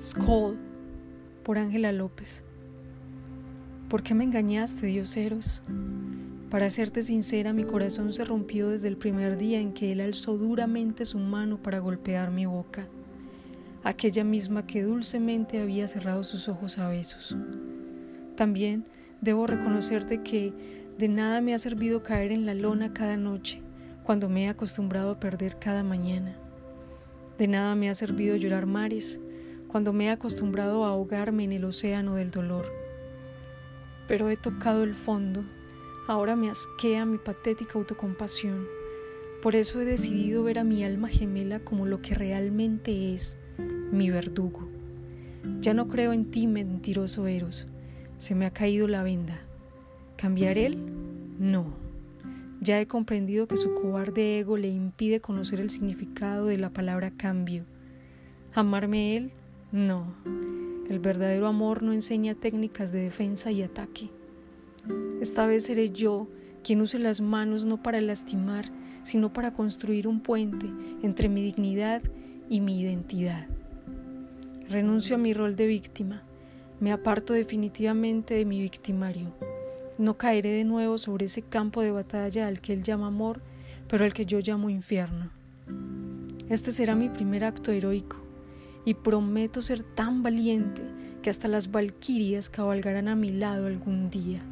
Skull por Ángela López. ¿Por qué me engañaste, dioseros? Para serte sincera, mi corazón se rompió desde el primer día en que él alzó duramente su mano para golpear mi boca, aquella misma que dulcemente había cerrado sus ojos a besos. También debo reconocerte que de nada me ha servido caer en la lona cada noche, cuando me he acostumbrado a perder cada mañana. De nada me ha servido llorar mares, cuando me he acostumbrado a ahogarme en el océano del dolor. Pero he tocado el fondo, ahora me asquea mi patética autocompasión. Por eso he decidido ver a mi alma gemela como lo que realmente es, mi verdugo. Ya no creo en ti, mentiroso Eros. Se me ha caído la venda. ¿Cambiar él? No. Ya he comprendido que su cobarde ego le impide conocer el significado de la palabra cambio. ¿Amarme él? No, el verdadero amor no enseña técnicas de defensa y ataque. Esta vez seré yo quien use las manos no para lastimar, sino para construir un puente entre mi dignidad y mi identidad. Renuncio a mi rol de víctima, me aparto definitivamente de mi victimario. No caeré de nuevo sobre ese campo de batalla al que él llama amor, pero al que yo llamo infierno. Este será mi primer acto heroico, y prometo ser tan valiente que hasta las valquirias cabalgarán a mi lado algún día.